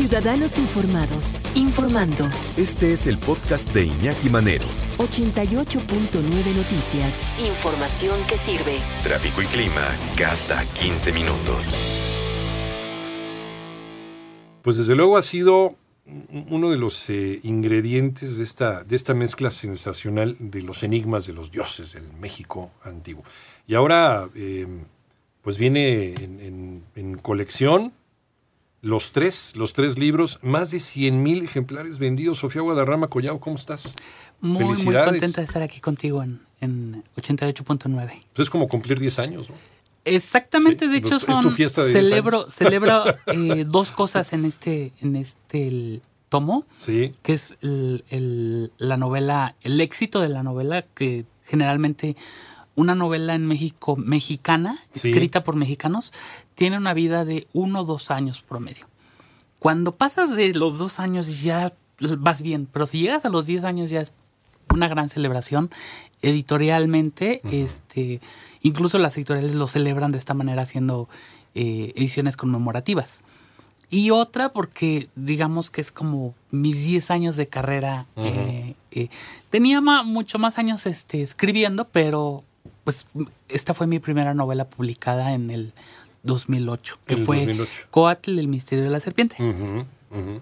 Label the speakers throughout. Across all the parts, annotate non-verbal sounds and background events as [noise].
Speaker 1: Ciudadanos Informados, informando.
Speaker 2: Este es el podcast de Iñaki Manero.
Speaker 1: 88.9 Noticias. Información que sirve.
Speaker 2: Tráfico y clima cada 15 minutos.
Speaker 3: Pues desde luego ha sido uno de los eh, ingredientes de esta, de esta mezcla sensacional de los enigmas de los dioses del México antiguo. Y ahora, eh, pues viene en, en- en colección los tres, los tres libros, más de 100 mil ejemplares vendidos. Sofía Guadarrama Collao, ¿cómo estás?
Speaker 4: Muy, muy contenta de estar aquí contigo en, en 88.9.
Speaker 3: Pues es como cumplir 10 años, ¿no?
Speaker 4: Exactamente,
Speaker 3: Sí,
Speaker 4: de hecho
Speaker 3: es tu
Speaker 4: son
Speaker 3: fiesta de 10
Speaker 4: celebro
Speaker 3: años.
Speaker 4: celebro [laughs] eh, dos cosas en este en este el tomo,
Speaker 3: Sí.
Speaker 4: que es el- el- la novela, el éxito de la novela que generalmente una novela en México mexicana,
Speaker 3: Sí.
Speaker 4: escrita por mexicanos, tiene una vida de uno o dos años promedio. Cuando pasas de los dos años ya vas bien, pero si llegas a los 10 años ya es una gran celebración. Editorialmente, este, incluso las editoriales lo celebran de esta manera haciendo eh, ediciones conmemorativas. Y otra porque digamos que es como mis 10 años de carrera. eh, eh, tenía ma- mucho más años este, escribiendo, pero pues esta fue mi primera novela publicada en el 2008, que
Speaker 3: el
Speaker 4: fue
Speaker 3: 2008.
Speaker 4: Coatl, el misterio de la serpiente.
Speaker 3: Ujú, ujú.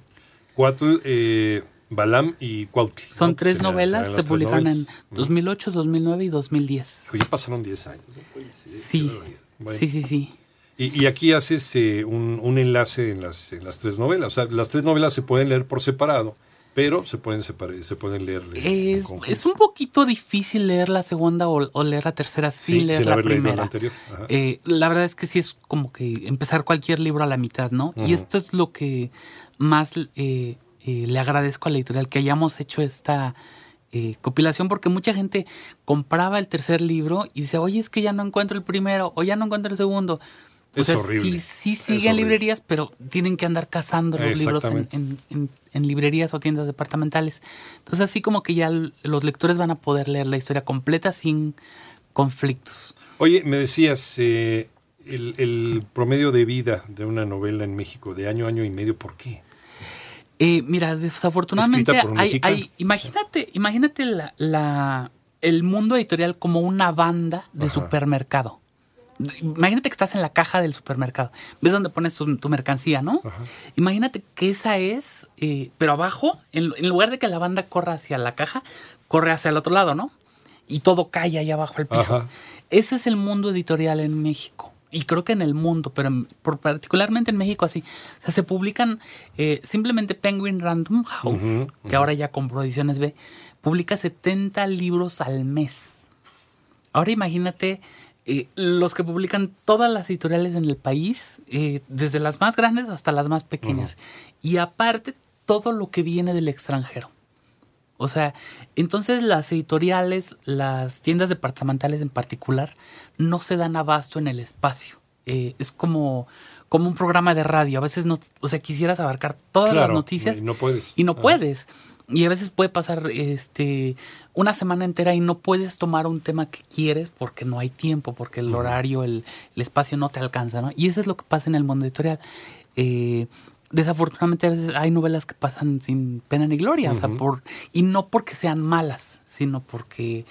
Speaker 3: Cuatl, eh, Balam y Cuautli. ¿no?
Speaker 4: Son tres
Speaker 3: Serán-
Speaker 4: novelas, se publicaron en
Speaker 3: novelas. Ujú.
Speaker 4: 2008, 2009 y 2010.
Speaker 3: Oye, pasaron 10 años. ¿no?
Speaker 4: Sí.
Speaker 3: Bueno.
Speaker 4: sí, sí, sí.
Speaker 3: Y, y aquí haces eh, un, un enlace en las, en las tres novelas. O sea, las tres novelas se pueden leer por separado, pero se pueden, separar, se pueden leer
Speaker 4: Es, es un poquito difícil leer la segunda o, o leer la tercera sin
Speaker 3: Sí,
Speaker 4: leer la
Speaker 3: leído la
Speaker 4: primera.
Speaker 3: anterior.
Speaker 4: Eh, la verdad es que sí es como que empezar cualquier libro a la mitad, ¿no? Y esto es lo que más eh, eh, le agradezco a la editorial, que hayamos hecho esta eh, compilación, porque mucha gente compraba el tercer libro y dice, oye, es que ya no encuentro el primero o ya no encuentro el segundo. O sea,
Speaker 3: horrible.
Speaker 4: sí, sí siguen librerías, pero tienen que andar cazando los libros en,
Speaker 3: Exactamente.
Speaker 4: en- en- en librerías o tiendas departamentales. Entonces, así como que ya los lectores van a poder leer la historia completa sin conflictos.
Speaker 3: Oye, me decías, eh, el, el promedio de vida de una novela en México, de año, año y medio, ¿por qué?
Speaker 4: Eh, mira, desafortunadamente
Speaker 3: Escrita por un
Speaker 4: hay, hay- imagínate, imagínate la, la- el mundo editorial como una banda de
Speaker 3: Ajá.
Speaker 4: supermercado. Imagínate que estás en la caja del supermercado. ¿Ves dónde pones tu, tu mercancía, no?
Speaker 3: Ajá.
Speaker 4: Imagínate que esa es, eh, pero abajo, en, en lugar de que la banda corra hacia la caja, corre hacia el otro lado, ¿no? Y todo cae allá abajo al piso.
Speaker 3: Ajá.
Speaker 4: Ese es el mundo editorial en México. Y creo que en el mundo, pero en- por, particularmente en México así. O sea, se publican eh, simplemente Penguin Random House, que ahora ya compró ediciones B, publica 70 libros al mes. Ahora imagínate eh, los que publican todas las editoriales en el país, eh, desde las más grandes hasta las más pequeñas. Y aparte, todo lo que viene del extranjero. O sea, entonces las editoriales, las tiendas departamentales en particular, no se dan abasto en el espacio. Eh, es como, como un programa de radio. A veces no, o sea, quisieras abarcar todas
Speaker 3: Claro,
Speaker 4: las noticias
Speaker 3: y no puedes.
Speaker 4: y no puedes. Y a veces puede pasar este una semana entera y no puedes tomar un tema que quieres porque no hay tiempo, porque el horario, el, el espacio no te alcanza, ¿no? Y eso es lo que pasa en el mundo editorial. Eh, desafortunadamente a veces hay novelas que pasan sin pena ni gloria, o sea, por y no porque sean malas, sino porque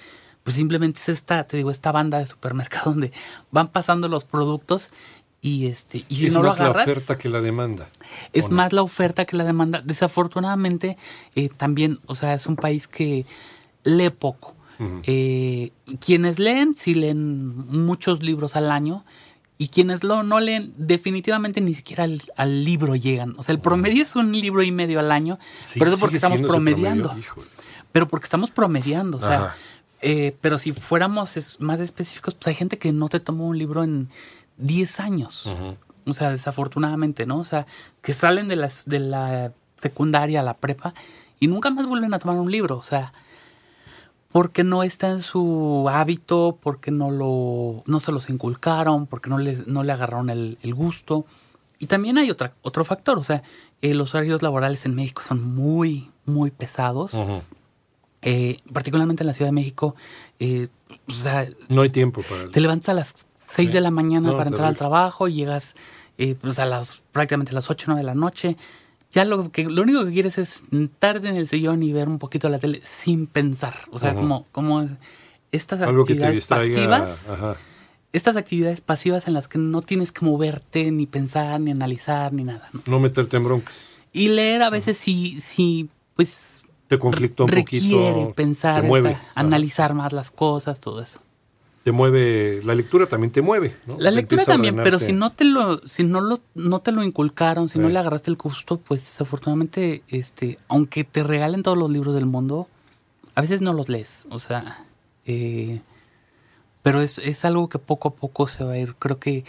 Speaker 4: pues simplemente es esta, te digo, esta banda de supermercado [laughs] donde van pasando los productos y este y si
Speaker 3: es
Speaker 4: no lo
Speaker 3: más la
Speaker 4: agarras
Speaker 3: oferta que la demanda.
Speaker 4: es más la oferta que la demanda. Desafortunadamente, eh, también, o sea, es un país que lee poco. Eh, quienes leen, sí leen muchos libros al año. Y quienes lo, no leen, definitivamente ni siquiera al, al libro llegan. O sea, el promedio es un libro y medio al año,
Speaker 3: Sí,
Speaker 4: pero es porque estamos promediando. Pero porque estamos promediando, o sea, eh, pero si fuéramos más específicos, pues hay gente que no te toma un libro en 10 años.
Speaker 3: Ujú.
Speaker 4: O sea, desafortunadamente, ¿no? O sea, que salen de, las, de la secundaria a la prepa y nunca más vuelven a tomar un libro. O sea, porque no está en su hábito, porque no lo, no se los inculcaron, porque no les, no le agarraron el, el gusto. Y también hay otra, otro factor, o sea, eh, los horarios laborales en México son muy, muy pesados. Eh, particularmente en la Ciudad de México, eh, o sea,
Speaker 3: No hay tiempo para
Speaker 4: te levantas a las 6
Speaker 3: Sí.
Speaker 4: de la mañana
Speaker 3: No,
Speaker 4: para entrar al trabajo y llegas eh, pues a las prácticamente a las 8 9 de la noche. ya lo que lo único que quieres es sentarte en el sillón y ver un poquito la tele sin pensar. O sea, como, como estas
Speaker 3: Algo
Speaker 4: actividades pasivas.
Speaker 3: Ajá.
Speaker 4: Estas actividades pasivas en las que no tienes que moverte, ni pensar, ni analizar, ni nada. ¿no?
Speaker 3: No meterte en broncas.
Speaker 4: Y leer a veces sí, sí, pues
Speaker 3: Te conflictó un
Speaker 4: requiere
Speaker 3: poquito.
Speaker 4: pensar,
Speaker 3: te mueve.
Speaker 4: ajá, analizar más las cosas, todo eso.
Speaker 3: Te mueve, la lectura también te mueve. ¿no?
Speaker 4: La lectura también, pero si no te lo, si no lo, no te lo inculcaron, si no le agarraste el gusto, pues desafortunadamente, este, aunque te regalen todos los libros del mundo, a veces no los lees. O sea, eh, pero es, es algo que poco a poco se va a ir, creo que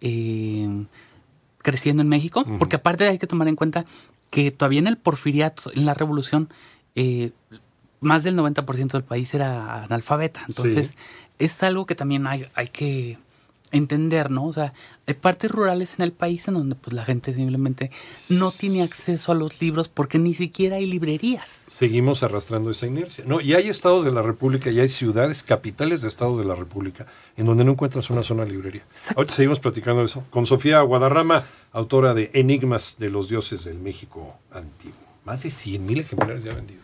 Speaker 4: eh, creciendo en México, porque aparte hay que tomar en cuenta que todavía en el porfiriato, en la revolución, eh, más del 90% del país era analfabeta. Entonces,
Speaker 3: Sí.
Speaker 4: es algo que también hay, hay que entender, ¿no? O sea, hay partes rurales en el país en donde pues la gente simplemente no tiene acceso a los libros porque ni siquiera hay librerías.
Speaker 3: Seguimos arrastrando esa inercia. No, y hay estados de la República y hay ciudades, capitales de estados de la República, en donde no encuentras una zona librería. Ahorita seguimos platicando de eso. Con Sofía Guadarrama, autora de Enigmas de los dioses del México antiguo. Más de 100 mil ejemplares ya vendidos.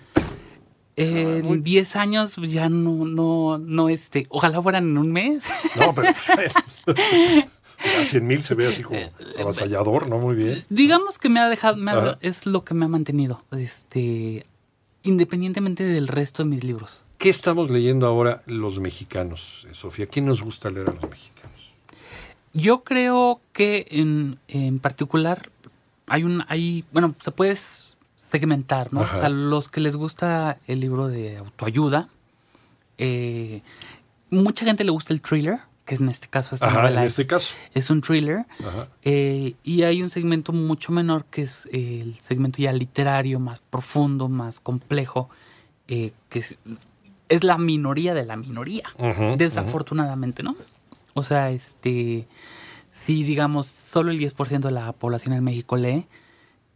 Speaker 4: En
Speaker 3: muy-
Speaker 4: 10 años pues, ya no, no, no, este, ojalá fueran en un mes.
Speaker 3: No, pero [laughs] a 100 mil se ve así como avasallador, ¿no? Muy bien.
Speaker 4: Digamos que me ha dejado, me ha- es lo que me ha mantenido, este, independientemente del resto de mis libros.
Speaker 3: ¿Qué estamos leyendo ahora los mexicanos, eh, Sofía? ¿Qué nos gusta leer a los mexicanos?
Speaker 4: Yo creo que en, en particular hay un, hay, bueno, se puede s- segmentar, ¿no?
Speaker 3: Ajá.
Speaker 4: O sea, los que les gusta el libro de autoayuda, eh, mucha gente le gusta el thriller, que en este caso esta
Speaker 3: Ajá,
Speaker 4: es,
Speaker 3: este caso.
Speaker 4: es un thriller.
Speaker 3: Ajá.
Speaker 4: Eh, y hay un segmento mucho menor que es el segmento ya literario, más profundo, más complejo, eh, que es, es la minoría de la minoría, desafortunadamente, ¿no? O sea, este, si digamos solo el 10% de la población en México lee,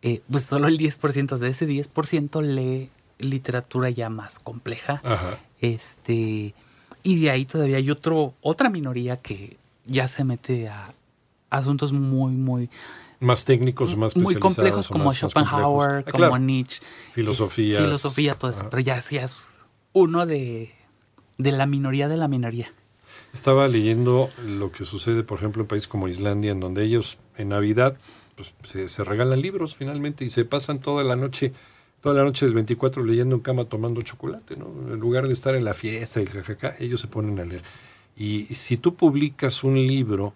Speaker 4: eh, pues solo el 10% de ese 10% lee literatura ya más compleja.
Speaker 3: Ajá.
Speaker 4: Este, y de ahí todavía hay otro, otra minoría que ya se mete a asuntos muy, muy,
Speaker 3: Más técnicos, más
Speaker 4: muy complejos como
Speaker 3: más-
Speaker 4: Schopenhauer.
Speaker 3: Ah,
Speaker 4: como. Nietzsche.
Speaker 3: Filosofías.
Speaker 4: es- filosofía, todo eso.
Speaker 3: Ajá.
Speaker 4: Pero ya, ya es uno de, de la minoría de la minoría.
Speaker 3: Estaba leyendo lo que sucede, por ejemplo, en países como Islandia, en donde ellos en Navidad pues, se, regalan libros finalmente y se pasan toda la noche, toda la noche del 24 leyendo en cama tomando chocolate, ¿no? En lugar de estar en la fiesta y jajaja, ellos se ponen a leer. Y si tú publicas un libro,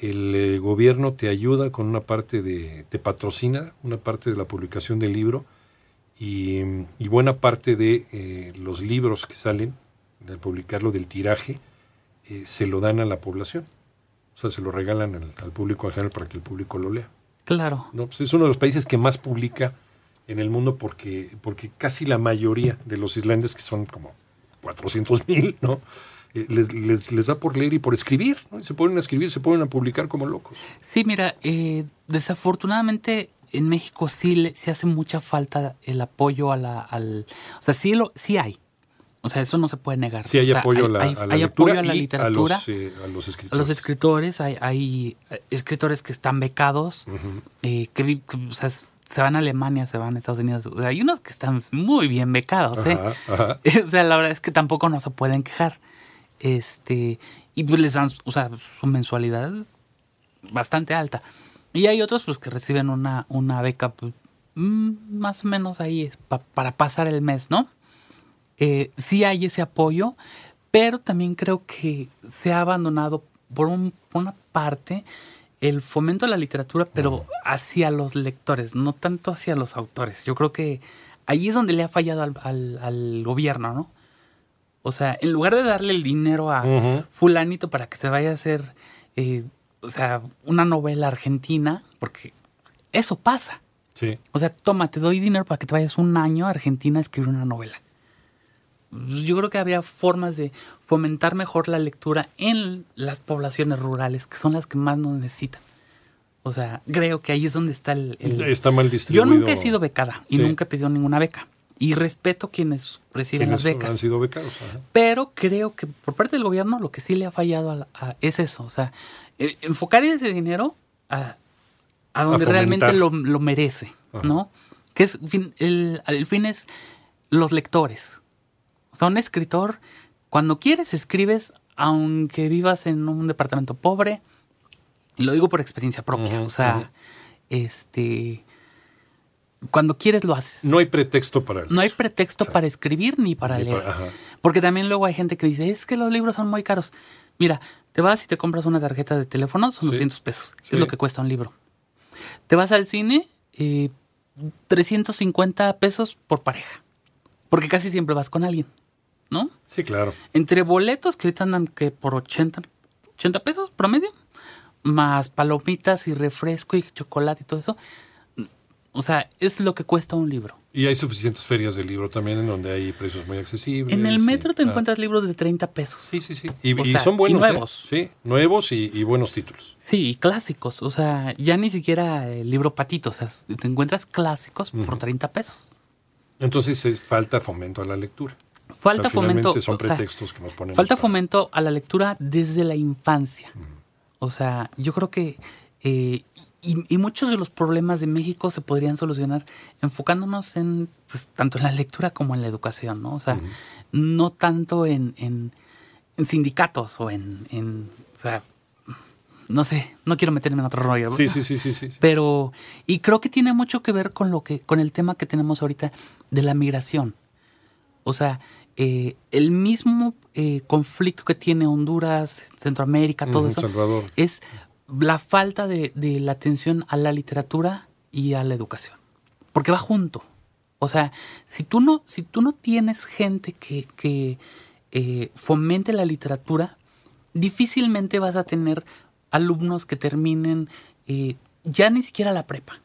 Speaker 3: el eh, gobierno te ayuda con una parte de, te patrocina una parte de la publicación del libro y, buena parte de eh, los libros que salen, de publicarlo del tiraje, eh, se lo dan a la población. O sea, se lo regalan al, al público en general para que el público lo lea.
Speaker 4: Claro.
Speaker 3: ¿no? Pues es uno de los países que más publica en el mundo porque, porque casi la mayoría de los islandeses, que son como 400 mil, ¿no? Eh, les, les- les da por leer y por escribir, ¿no? Y se ponen a escribir, se ponen a publicar como locos.
Speaker 4: Sí, mira, eh, desafortunadamente en México sí, le, sí hace mucha falta el apoyo a la, al... O sea, sí, lo, sí hay. O sea, eso no se puede negar.
Speaker 3: Sí hay
Speaker 4: O sea,
Speaker 3: apoyo a la,
Speaker 4: hay-
Speaker 3: a la
Speaker 4: hay apoyo a la literatura.
Speaker 3: a los, eh, a los
Speaker 4: a
Speaker 3: escritores.
Speaker 4: los escritores, hay, hay eh, escritores que están becados, eh, que, o sea, se van a Alemania, se van a Estados Unidos. O sea, hay unos que están muy bien becados, ¿eh?
Speaker 3: Ajá, ajá. [laughs]
Speaker 4: O sea, la verdad es que tampoco no se pueden quejar. Este, y pues les dan, o sea, su mensualidad bastante alta. Y hay otros pues que reciben una, una beca pues, mm, más o menos ahí es pa- para pasar el mes, ¿no? Eh, sí hay ese apoyo, pero también creo que se ha abandonado por, un- por una parte el fomento a la literatura, pero hacia los lectores, no tanto hacia los autores. Yo creo que ahí es donde le ha fallado al, al- al gobierno, ¿no? O sea, en lugar de darle el dinero a fulanito para que se vaya a hacer, eh, o sea, una novela argentina, porque eso pasa.
Speaker 3: Sí.
Speaker 4: O sea, toma, te doy dinero para que te vayas un año a Argentina a escribir una novela. Yo creo que habría formas de fomentar mejor la lectura en las poblaciones rurales, que son las que más nos necesitan. O sea, creo que ahí es donde está el... el-
Speaker 3: Está mal
Speaker 4: Yo
Speaker 3: distribuido.
Speaker 4: nunca he sido becada y
Speaker 3: Sí.
Speaker 4: nunca he pedido ninguna beca. Y respeto quienes reciben
Speaker 3: Quienes
Speaker 4: las becas.
Speaker 3: han sido becados. ajá.
Speaker 4: Pero creo que por parte del gobierno lo que sí le ha fallado a la- a- es eso. O sea, eh, enfocar ese dinero a, a donde realmente lo, lo merece. ¿no? Que es, el, el fin es los lectores. O sea, un escritor, cuando quieres, escribes, aunque vivas en un departamento pobre, y lo digo por experiencia propia. O sea, este. Cuando quieres lo haces.
Speaker 3: No hay pretexto para
Speaker 4: No hay pretexto
Speaker 3: O sea,
Speaker 4: para escribir ni para
Speaker 3: ni
Speaker 4: leer.
Speaker 3: para-.
Speaker 4: Porque también luego hay gente que dice, es que los libros son muy caros. Mira, te vas y te compras una tarjeta de teléfono, son
Speaker 3: Sí.
Speaker 4: 200 pesos.
Speaker 3: Sí.
Speaker 4: Es lo que cuesta un libro. Te vas al cine, eh, 350 pesos por pareja. Porque casi siempre vas con alguien, ¿no?
Speaker 3: Sí, claro.
Speaker 4: Entre boletos que ahorita andan que por 80, 80 pesos promedio, más palomitas y refresco y chocolate y todo eso. O sea, es lo que cuesta un libro.
Speaker 3: Y hay suficientes ferias de libro también en donde hay precios muy accesibles.
Speaker 4: En el
Speaker 3: y-
Speaker 4: metro te
Speaker 3: ah,
Speaker 4: encuentras libros de 30 pesos.
Speaker 3: Sí, sí, sí. Y,
Speaker 4: O
Speaker 3: y
Speaker 4: sea,
Speaker 3: son buenos.
Speaker 4: y
Speaker 3: ¿eh?
Speaker 4: nuevos.
Speaker 3: Sí, nuevos y, y buenos títulos.
Speaker 4: Sí, y clásicos. O sea, ya ni siquiera el libro patito. O sea, te encuentras clásicos por
Speaker 3: Ujú.
Speaker 4: 30 pesos.
Speaker 3: Entonces eh, falta fomento a la lectura.
Speaker 4: Falta
Speaker 3: O sea,
Speaker 4: fomento.
Speaker 3: son
Speaker 4: o sea,
Speaker 3: pretextos que nos ponemos.
Speaker 4: falta
Speaker 3: para-
Speaker 4: fomento a la lectura desde la infancia. O sea, yo creo que. eh, y, y muchos de los problemas de México se podrían solucionar enfocándonos en pues, tanto en la lectura como en la educación, ¿no? O sea, no tanto en, en, en sindicatos o en, en. O sea, no sé, no quiero meterme en otro rollo.
Speaker 3: Sí, sí, sí, sí, sí.
Speaker 4: Pero, y creo que tiene mucho que ver con lo que, con el tema que tenemos ahorita de la migración. O sea, eh, el mismo eh, conflicto que tiene Honduras, Centroamérica, todo eso,
Speaker 3: Salvador.
Speaker 4: es la falta de, de la atención a la literatura y a la educación. Porque va junto. O sea, si tú no, si tú no tienes gente que, que eh, fomente la literatura, difícilmente vas a tener alumnos que terminen eh, ya ni siquiera la prepa.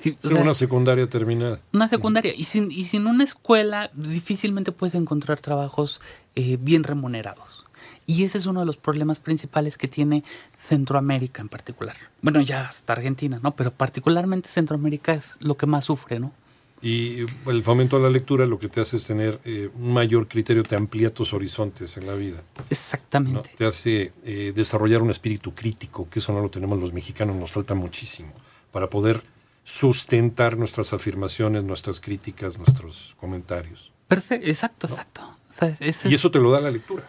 Speaker 4: Sí, o sea,
Speaker 3: una secundaria terminada.
Speaker 4: una secundaria. Y sin, y sin una escuela, difícilmente puedes encontrar trabajos eh, bien remunerados. Y ese es uno de los problemas principales que tiene Centroamérica en particular. Bueno, ya hasta Argentina, ¿no? Pero particularmente Centroamérica es lo que más sufre, ¿no?
Speaker 3: Y el fomento a la lectura lo que te hace es tener eh, un mayor criterio, te amplía tus horizontes en la vida. ¿no?
Speaker 4: Exactamente.
Speaker 3: Te hace eh, desarrollar un espíritu crítico, que eso no lo tenemos los mexicanos, nos falta muchísimo, para poder sustentar nuestras afirmaciones, nuestras críticas, nuestros comentarios.
Speaker 4: Perfecto, exacto, exacto. O sea, ese
Speaker 3: Y
Speaker 4: es-
Speaker 3: eso te lo da la lectura.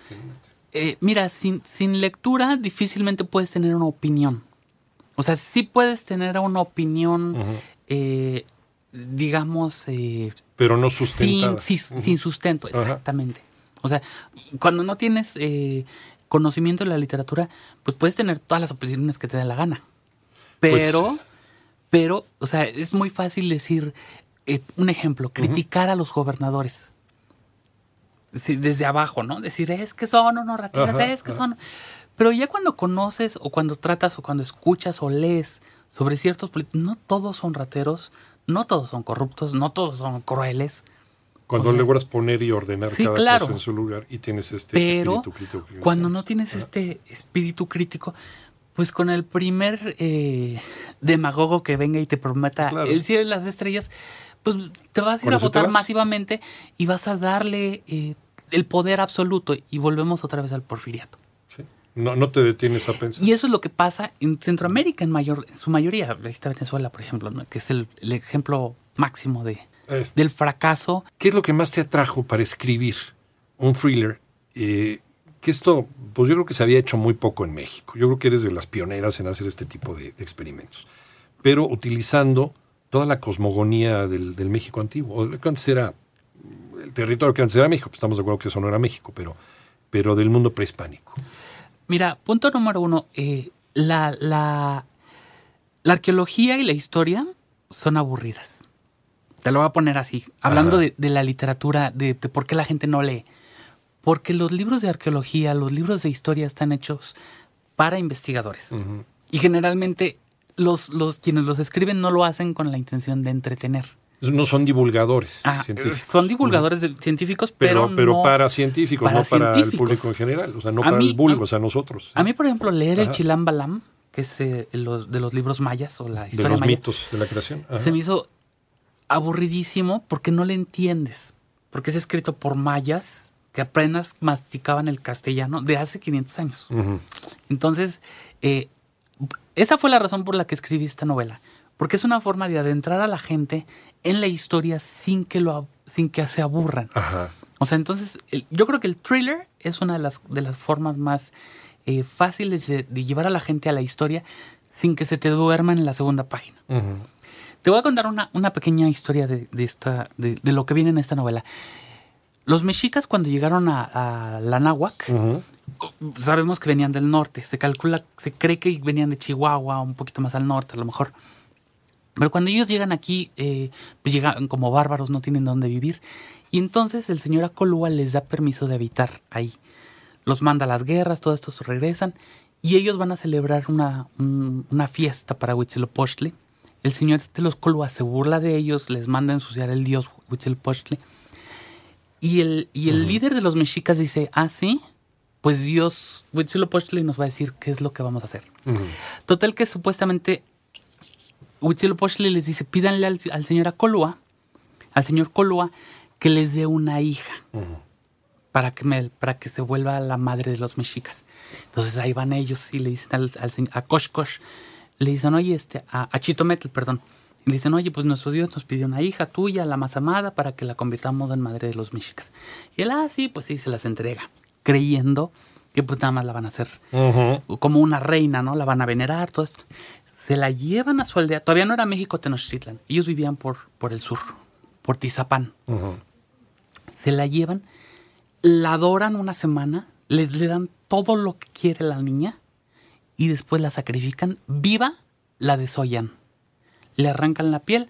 Speaker 4: Eh, mira, sin, sin lectura difícilmente puedes tener una opinión. O sea, sí puedes tener una opinión, eh, digamos, eh,
Speaker 3: Pero no
Speaker 4: sin,
Speaker 3: sustentada.
Speaker 4: sin- sustento,
Speaker 3: Ajá.
Speaker 4: exactamente. O sea, cuando no tienes eh, conocimiento de la literatura, pues puedes tener todas las opiniones que te dé la gana.
Speaker 3: Pues-
Speaker 4: Pero, pero, o sea, es muy fácil decir, eh, un ejemplo, criticar a los gobernadores. Sí, desde abajo, ¿no? Decir, es que son unos rateros, es que
Speaker 3: ajá.
Speaker 4: son... Pero ya cuando conoces o cuando tratas o cuando escuchas o lees sobre ciertos políticos, no todos son rateros, no todos son corruptos, no todos son crueles,
Speaker 3: Cuando
Speaker 4: o sea,
Speaker 3: logras poner y ordenar
Speaker 4: sí,
Speaker 3: cada
Speaker 4: claro.
Speaker 3: cosa en su lugar y tienes este
Speaker 4: pero
Speaker 3: espíritu crítico.
Speaker 4: cuando
Speaker 3: decíamos.
Speaker 4: no tienes este espíritu crítico, pues con el primer eh, demagogo que venga y te prometa
Speaker 3: Claro.
Speaker 4: el cielo y las estrellas, pues te vas a ir a votar
Speaker 3: vas.
Speaker 4: masivamente y vas a darle eh, el poder absoluto y volvemos otra vez al porfiriato.
Speaker 3: No, no te detienes a pensar.
Speaker 4: Y eso es lo que pasa en Centroamérica en mayor, en su mayoría. Ahí está Venezuela, por ejemplo, ¿no? que es el, el ejemplo máximo de,
Speaker 3: Eh,
Speaker 4: del fracaso.
Speaker 3: ¿Qué es lo que más te atrajo para escribir un thriller? Eh, que esto, pues yo creo que se había hecho muy poco en México. Yo creo que eres de las pioneras en hacer este tipo de, de experimentos. Pero utilizando toda la cosmogonía del, del México antiguo. Que antes era el territorio que antes era México. pues estamos de acuerdo que eso no era México, pero, pero del mundo prehispánico.
Speaker 4: Mira, punto número uno, eh, la, la, la arqueología y la historia son aburridas. Te lo voy a poner así, hablando de, de la literatura, de, de por qué la gente no lee. Porque los libros de arqueología, los libros de historia están hechos para investigadores. Y generalmente los, los quienes los escriben no lo hacen con la intención de entretener.
Speaker 3: No son divulgadores
Speaker 4: Ah,
Speaker 3: científicos.
Speaker 4: son divulgadores de- científicos, pero,
Speaker 3: pero, pero
Speaker 4: no-
Speaker 3: para científicos,
Speaker 4: para
Speaker 3: no para el público en general. O sea, no
Speaker 4: A
Speaker 3: para
Speaker 4: mí-
Speaker 3: el vulgo,
Speaker 4: a-
Speaker 3: o sea, nosotros.
Speaker 4: A mí, por ejemplo, leer el. Chilam Balam, que es eh, los, de los libros mayas o la
Speaker 3: de
Speaker 4: historia
Speaker 3: los
Speaker 4: maya,
Speaker 3: mitos de la creación. Ajá.
Speaker 4: se me hizo aburridísimo porque no le entiendes. Porque es escrito por mayas que apenas masticaban el castellano de hace 500 años. Entonces, eh, esa fue la razón por la que escribí esta novela. Porque es una forma de adentrar a la gente en la historia sin que, lo, sin que se aburran.
Speaker 3: Ajá.
Speaker 4: O sea, entonces, el- yo creo que el thriller es una de las, de las formas más eh, fáciles de, de llevar a la gente a la historia sin que se te duerman en la segunda página. Te voy a contar una, una pequeña historia de, de esta, de, de lo que viene en esta novela. Los mexicas cuando llegaron a, a la náhuac, sabemos que venían del norte. Se calcula, se cree que venían de Chihuahua, un poquito más al norte a lo mejor. Pero cuando ellos llegan aquí, eh, pues llegan como bárbaros, no tienen dónde vivir. Y entonces el señor Acolúa les da permiso de habitar ahí. Los manda a las guerras, todo esto se regresan. Y ellos van a celebrar una, un- una fiesta para Huitzilopochtli. El señor de los Colúa se burla de ellos, les manda a ensuciar el dios Huitzilopochtli. Y el, y el líder de los mexicas dice, ah, sí, pues Dios Huitzilopochtli nos va a decir qué es lo que vamos a hacer. Total que supuestamente Huitzilopochtli les dice, pídanle al, al señor Acolúa, al señor Colúa, que les dé una hija
Speaker 3: Ujú.
Speaker 4: para que, me, para que se vuelva la madre de los mexicas. Entonces ahí van ellos y le dicen al, al señor, a Kosh Kosh, le dicen, oye, este, a, a Chitometl, perdón. Y le dicen, oye, pues nuestro Dios nos pidió una hija tuya, la más amada, para que la convirtamos en madre de los mexicas. Y él, ah, sí, pues sí, se las entrega, creyendo que pues nada más la van a hacer
Speaker 3: Ujú.
Speaker 4: como una reina, ¿no? La van a venerar, todo esto. Se la llevan a su aldea. Todavía no era México Tenochtitlan. Ellos vivían por, por el sur, por Tizapán. Se la llevan, la adoran una semana, le, le dan todo lo que quiere la niña y después la sacrifican. Viva, la desollan. Le arrancan la piel.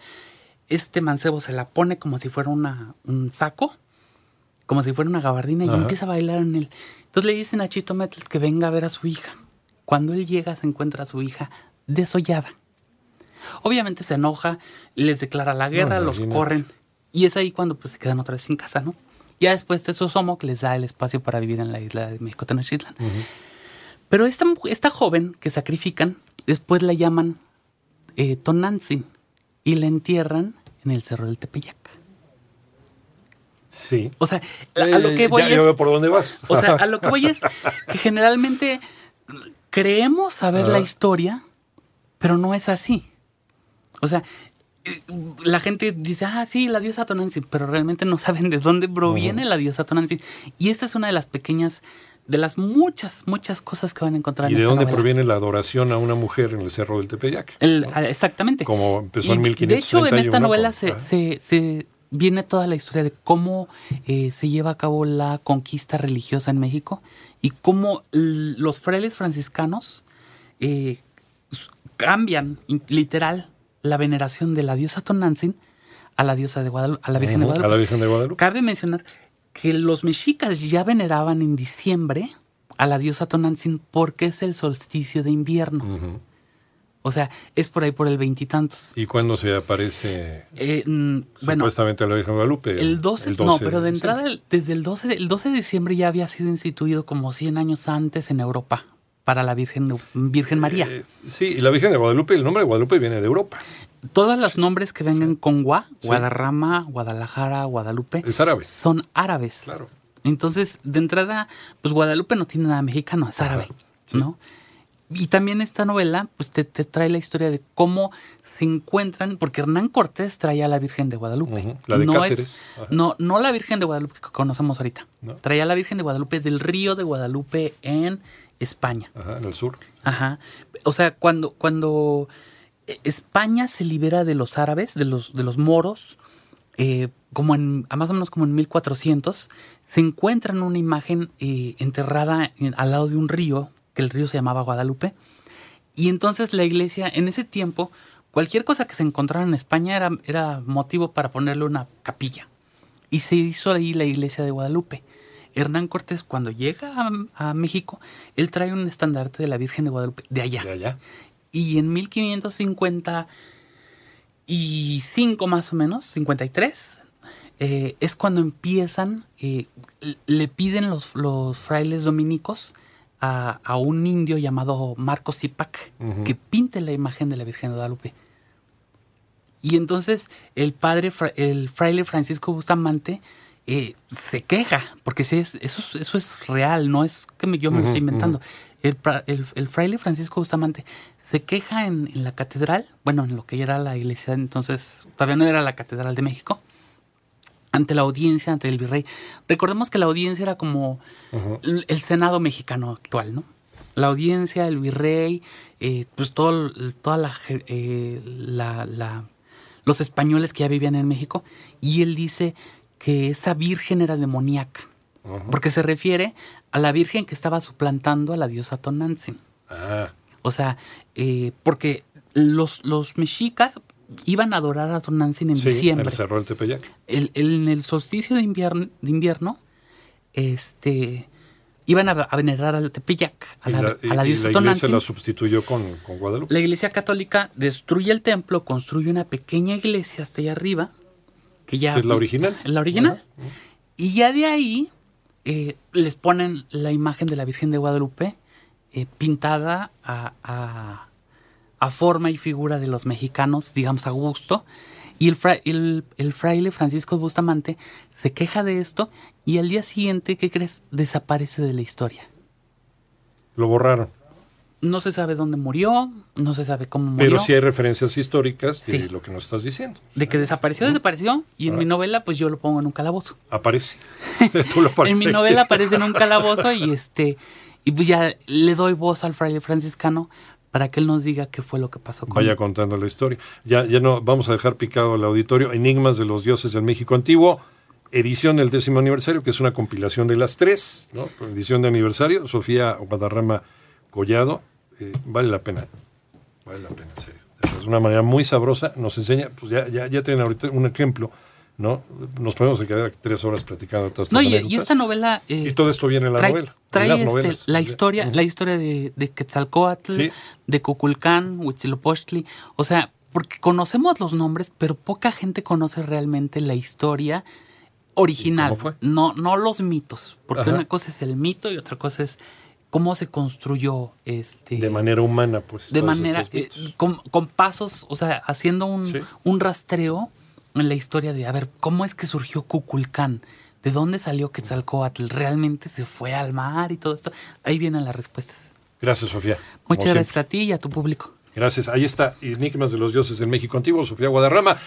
Speaker 4: Este mancebo se la pone como si fuera una, un saco, como si fuera una gabardina y empieza a bailar en él. Entonces le dicen a Chito Metl que venga a ver a su hija. Cuando él llega se encuentra a su hija desollada. Obviamente se enoja, les declara la guerra,
Speaker 3: No,
Speaker 4: los corren. Y es ahí cuando pues, se quedan otra vez sin casa, ¿no? Ya después de Sosomo que les da el espacio para vivir en la isla de México Tenochtitlan. Pero esta, esta joven que sacrifican, después la llaman eh, Tonantzin y la entierran en el Cerro del Tepeyac.
Speaker 3: Sí.
Speaker 4: O sea, a, a lo
Speaker 3: Eh,
Speaker 4: que voy
Speaker 3: ya,
Speaker 4: es...
Speaker 3: veo por dónde vas.
Speaker 4: O sea, a lo que voy es [laughs] que generalmente creemos saber la historia, pero no es así. O sea, eh, la gente dice, ah, sí, la diosa Tonantzin, pero realmente no saben de dónde proviene la diosa Tonantzin. Y esta es una de las pequeñas, de las muchas, muchas cosas que van a encontrar
Speaker 3: ¿Y
Speaker 4: en
Speaker 3: de
Speaker 4: esta
Speaker 3: dónde
Speaker 4: novela.
Speaker 3: proviene la adoración a una mujer en el Cerro del Tepeyac?
Speaker 4: El-
Speaker 3: ¿no?
Speaker 4: ah, exactamente.
Speaker 3: Como empezó
Speaker 4: Y
Speaker 3: en
Speaker 4: de-
Speaker 3: 1531.
Speaker 4: De hecho, en esta novela
Speaker 3: con-
Speaker 4: se,
Speaker 3: ah.
Speaker 4: se- se viene toda la historia de cómo eh, se lleva a cabo la conquista religiosa en México y cómo los frailes franciscanos eh, cambian literal la veneración de la diosa Tonantzin a la diosa de Guadalupe, a la Virgen de Guadalupe.
Speaker 3: A la Virgen de Guadalupe.
Speaker 4: Cabe mencionar que los mexicas ya veneraban en diciembre a la diosa Tonantzin porque es el solsticio de invierno. O sea, es por ahí por el veintitantos.
Speaker 3: ¿Y cuándo se aparece
Speaker 4: Eh, mm, bueno,
Speaker 3: supuestamente la Virgen de Guadalupe?
Speaker 4: el 12,
Speaker 3: El
Speaker 4: no, pero de entrada, desde el 12, de- el 12 de diciembre ya había sido instituido como 100 años antes en Europa para la Virgen, de- Virgen María.
Speaker 3: Eh, sí, y la Virgen de Guadalupe, el nombre de Guadalupe viene de Europa.
Speaker 4: Todos los nombres que vengan con Gua, Guadarrama, Guadalajara, Guadalupe,
Speaker 3: Es árabe.
Speaker 4: son árabes.
Speaker 3: Claro.
Speaker 4: Entonces, de entrada, pues Guadalupe no tiene nada mexicano, es árabe, ¿no? Y también esta novela, pues te, te trae la historia de cómo se encuentran, porque Hernán Cortés traía a la Virgen de Guadalupe.
Speaker 3: La de
Speaker 4: no
Speaker 3: Cáceres.
Speaker 4: Es, no, no la Virgen de Guadalupe que conocemos ahorita.
Speaker 3: No.
Speaker 4: Traía a la Virgen de Guadalupe del río de Guadalupe en España.
Speaker 3: Ajá, en el sur.
Speaker 4: Ajá. O sea, cuando, cuando eh, España se libera de los árabes, de los, de los moros, eh, como en, a más o menos como en 1400, se encuentran una imagen eh, enterrada en- al lado de un río, que el río se llamaba Guadalupe. Y entonces la iglesia, en ese tiempo, cualquier cosa que se encontrara en España era, era motivo para ponerle una capilla. Y se hizo ahí la iglesia de Guadalupe. Hernán Cortés, cuando llega a, a México, él trae un estandarte de la Virgen de Guadalupe de allá.
Speaker 3: De allá.
Speaker 4: Y en 1555 más o menos, 53, eh, es cuando empiezan, eh, le piden los, los frailes dominicos a, a un indio llamado Marco Zipac que pinte la imagen de la Virgen de Guadalupe. Y entonces el padre, el fraile Francisco Bustamante, eh, se queja, porque es, eso, es- eso es real, no es que me- yo me lo estoy inventando. el, pra- el- el fraile Francisco Bustamante se queja en, en la catedral, bueno, en lo que ya era la iglesia, entonces todavía no era la Catedral de México, ante la audiencia, ante el virrey. Recordemos que la audiencia era como el, el Senado mexicano actual, ¿no? La audiencia, el virrey, eh, pues todo, toda la, eh, la- la- los españoles que ya vivían en México, y él dice que esa virgen era demoníaca, porque se refiere a la virgen que estaba suplantando a la diosa Tonantzin.
Speaker 3: Ah,
Speaker 4: O sea, eh, porque los, los mexicas iban a adorar a Tonantzin en
Speaker 3: sí,
Speaker 4: diciembre.
Speaker 3: el Cerro del Tepeyac.
Speaker 4: El- el- en el solsticio de invierno, de invierno este, iban a, a venerar al Tepeyac, a la,
Speaker 3: la,
Speaker 4: a la
Speaker 3: y- y la
Speaker 4: diosa
Speaker 3: iglesia
Speaker 4: Tonantzin.
Speaker 3: la sustituyó con, con Guadalupe.
Speaker 4: La iglesia católica destruye el templo, construye una pequeña iglesia hasta allá arriba, que ya...
Speaker 3: ¿Es la original?
Speaker 4: La original. Y ya de ahí eh, les ponen la imagen de la Virgen de Guadalupe eh, pintada a, a- a forma y figura de los mexicanos, digamos, a gusto. Y el, fra- el- el fraile Francisco Bustamante se queja de esto y al día siguiente, ¿qué crees? Desaparece de la historia.
Speaker 3: Lo borraron.
Speaker 4: No se sabe dónde murió, no se sabe cómo murió.
Speaker 3: Pero sí hay referencias históricas de
Speaker 4: Sí.
Speaker 3: lo que nos estás diciendo.
Speaker 4: De que desapareció, desapareció. Y en mi novela, pues yo lo pongo en un calabozo.
Speaker 3: Aparece. [laughs] Tú lo
Speaker 4: En mi novela aparece en un calabozo y este. Y pues ya le doy voz al fraile franciscano para que él nos diga qué fue lo que pasó con
Speaker 3: Vaya contando la historia. Ya, ya no, vamos a dejar picado al auditorio. Enigmas de los dioses del México antiguo. Edición del décimo aniversario, que es una compilación de las tres, ¿no? Edición de aniversario, Sofía Guadarrama Collado. Eh, vale la pena. Vale la pena, en serio. Es una manera muy sabrosa. Nos enseña, pues ya, ya, ya tienen ahorita un ejemplo, ¿no? Nos podemos quedar tres horas platicando todas estas
Speaker 4: No, y, esta novela. eh,
Speaker 3: Y todo esto viene en la
Speaker 4: trae,
Speaker 3: novela. en
Speaker 4: trae
Speaker 3: las
Speaker 4: este, la historia, la historia de, de Quetzalcóatl,
Speaker 3: Sí.
Speaker 4: de Cuculcán, Huitzilopochtli. O sea, porque conocemos los nombres, pero poca gente conoce realmente la historia original.
Speaker 3: ¿Y cómo fue?
Speaker 4: No, no los mitos. Porque
Speaker 3: Ajá.
Speaker 4: una cosa es el mito y otra cosa es cómo se construyó este
Speaker 3: De manera humana, pues.
Speaker 4: de manera eh, con, con pasos, o sea, haciendo un,
Speaker 3: Sí.
Speaker 4: un rastreo en la historia de a ver cómo es que surgió Cuculcán, de dónde salió Quetzalcóatl, realmente se fue al mar y todo esto. Ahí vienen las respuestas.
Speaker 3: Gracias, Sofía.
Speaker 4: Muchas gracias
Speaker 3: siempre.
Speaker 4: a ti y a tu público.
Speaker 3: Gracias. Ahí está, Enigmas de los dioses del México antiguo, Sofía Guadarrama.